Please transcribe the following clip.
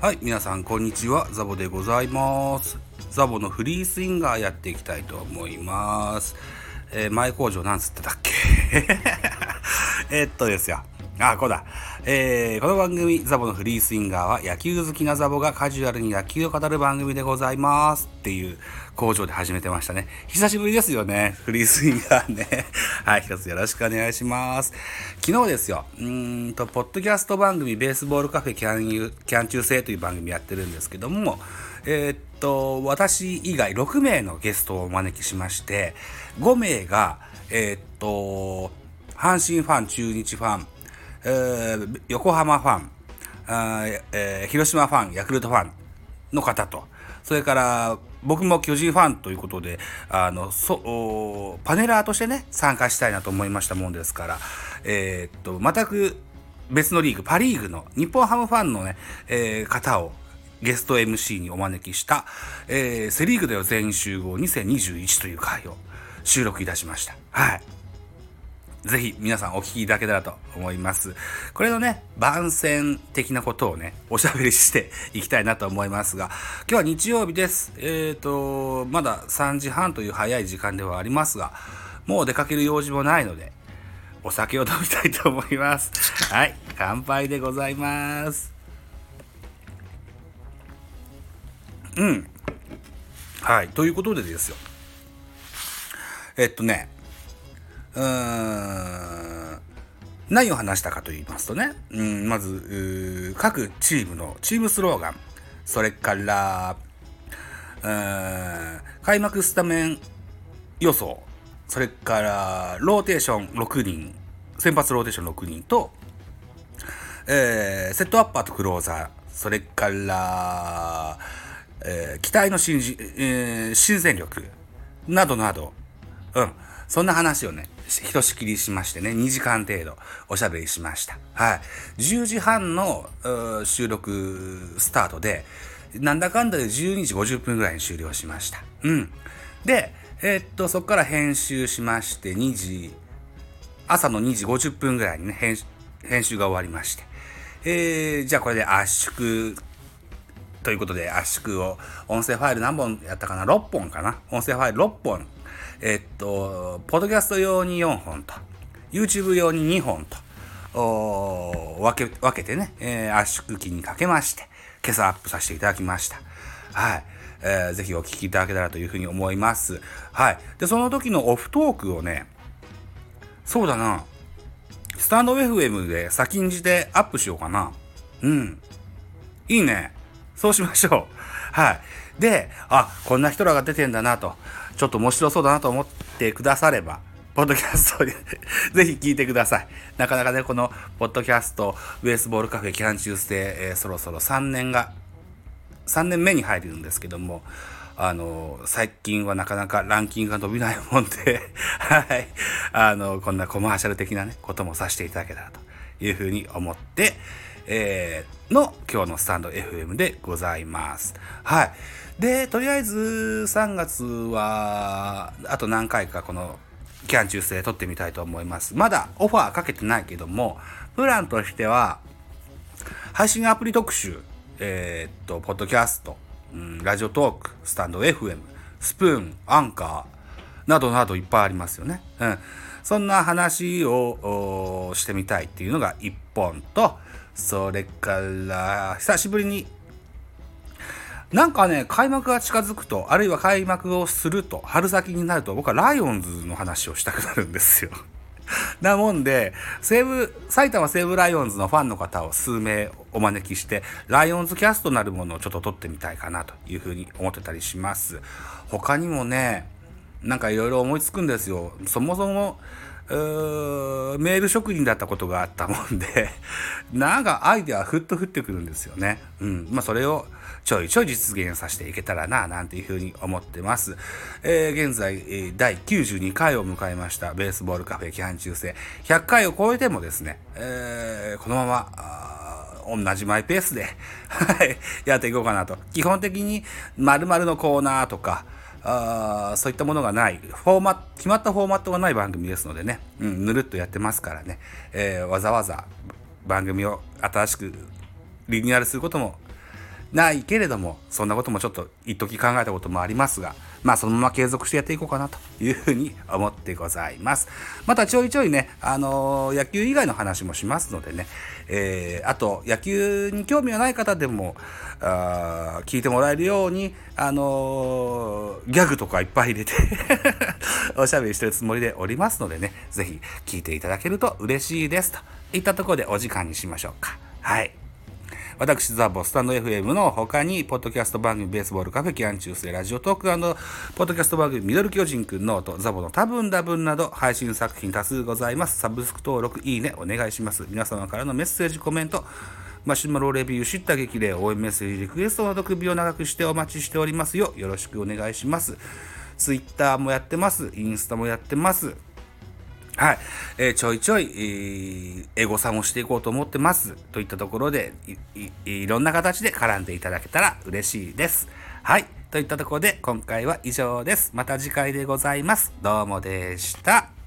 はい、皆さんこんにちは、ザボでございます。ザボのフリースインガーやっていきたいと思います。えー前工場なんつってたっけ？えっとですよ。あ、こうだ。えーこの番組、ザボのフリースインガーは野球好きなザボがカジュアルに野球を語る番組でございますっていう工場で始めてましたね。久しぶりですよね。フリースインガーね。はい、一つよろしくお願いします。昨日ですよ。うんと、ポッドキャスト番組、ベースボールカフェキャンユキャン中制という番組やってるんですけども、えーっと、私以外6名のゲストをお招きしまして、5名が、えーっと、阪神ファン、中日ファン、横浜ファン、広島ファン、ヤクルトファンの方と、それから僕も巨人ファンということで、あの、そ、パネラーとしてね、参加したいなと思いましたもんですから、えーっと、全く別のリーグ、パリーグの日本ハムファンのね、えー方をゲスト MC にお招きした、えーセリーグでは全員集合2021という回を収録いたしました。はい。ぜひ皆さんお聞きいただけたらと思います。これのね、番宣的なことをね、おしゃべりしていきたいなと思いますが、今日は日曜日です。えっ、と、まだ3時半という早い時間ではありますが、もう出かける用事もないので、お酒を飲みたいと思います。はい、乾杯でございます。うん。はい、ということでですよ。えっとね、うーん。何を話したかと言いますとね、うん、まず各チームのチームスローガン。それからうーん開幕スタメン予想。それからローテーション6人。先発ローテーション6人と、えーセットアッパーとクローザー。それから、えー期待の新、えー新戦力。などなど。うん。そんな話をね、ひとしきりしましてね、2時間程度おしゃべりしました。はい。10時半の収録スタートで、なんだかんだで12時50分ぐらいに終了しました。うん。で、えーっと、そこから編集しまして、2時、朝の2時50分ぐらいにね、編編集が終わりまして。えー、じゃあこれで圧縮ということで圧縮を音声ファイル何本やったかな？6本かな？音声ファイル6本えっとポッドキャスト用に4本と YouTube 用に2本とおー分け分けてね、えー圧縮機にかけまして今朝アップさせていただきました。はい、えーぜひお聞きいただけたらというふうに思います。はい。でその時のオフトークをねそうだな。スタンド FM で先んじてアップしようかな。うん。いいね。そうしましょう。はい。で、あ、こんな人らが出てんだなと、ちょっと面白そうだなと思ってくだされば、ポッドキャストで ぜひ聞いてください。なかなかね、このポッドキャスト、ベースボールカフェキャン中制、えーそろそろ3年が、3年目に入るんですけども、あの、最近はなかなかランキングが伸びないもんで、はい。あの、こんなコマーシャル的なね、こともさせていただけたらというふうに思って、えーの今日のスタンド FM でございます。はい。で、とりあえず3月は、あと何回かこのキャン中制撮ってみたいと思います。まだオファーかけてないけども、プランとしては、配信アプリ特集、えーっと、ポッドキャスト、うん、ラジオトーク、スタンド FM、スプーン、アンカー、などなどいっぱいありますよね。うん。そんな話をしてみたいっていうのが1本と、それから、久しぶりに、なんかね、開幕が近づくと、あるいは開幕をすると、春先になると、僕はライオンズの話をしたくなるんですよ。なもんで、西武、埼玉西武ライオンズのファンの方を数名お招きして、ライオンズキャストなるものをちょっと撮ってみたいかなというふうに思ってたりします。他にもね、なんかいろいろ思いつくんですよ。そもそも、ーメール職人だったことがあったもんで、なんかアイデアふっと降ってくるんですよね。うん。まあそれをちょいちょい実現させていけたらな、なんていうふうに思ってます。えー現在、第92回を迎えました、ベースボールカフェ期間中制。100回を超えてもですね、えーこのまま、同じマイペースで、やっていこうかなと。基本的に、〇〇のコーナーとか、あーそういったものがない、フォーマット、決まったフォーマットがない番組ですのでね、うん、ぬるっとやってますからね、えーわざわざ番組を新しくリニューアルすることもないけれども、そんなこともちょっと一時考えたこともありますが、まあそのまま継続してやっていこうかなというふうに思ってございます。またちょいちょいね、あのー、野球以外の話もしますのでね、えー、あと野球に興味がない方でも、あ聞いてもらえるように、あのー、ギャグとかいっぱい入れて おしゃべりしてるつもりでおりますのでね、ぜひ聞いていただけると嬉しいですといったところでお時間にしましょうか。はい。私、ザボスタンド FM の他に、ポッドキャスト番組ベースボールカフェキャン中世ラジオトークポッドキャスト番組ミドル巨人くんノート、ザボの多分多分など配信作品多数ございます。サブスク登録、いいね、お願いします。皆様からのメッセージ、コメント、マシュマロレビュー、知った激励、応援メッセージ、リクエストなど首を長くしてお待ちしておりますよ。よろしくお願いします。ツイッターもやってます。インスタもやってます。はい。えー、ちょいちょい、えー、エゴサもしていこうと思ってます。といったところでい、いろんな形で絡んでいただけたら嬉しいです。はい。といったところで、今回は以上です。また次回でございます。どうもでした。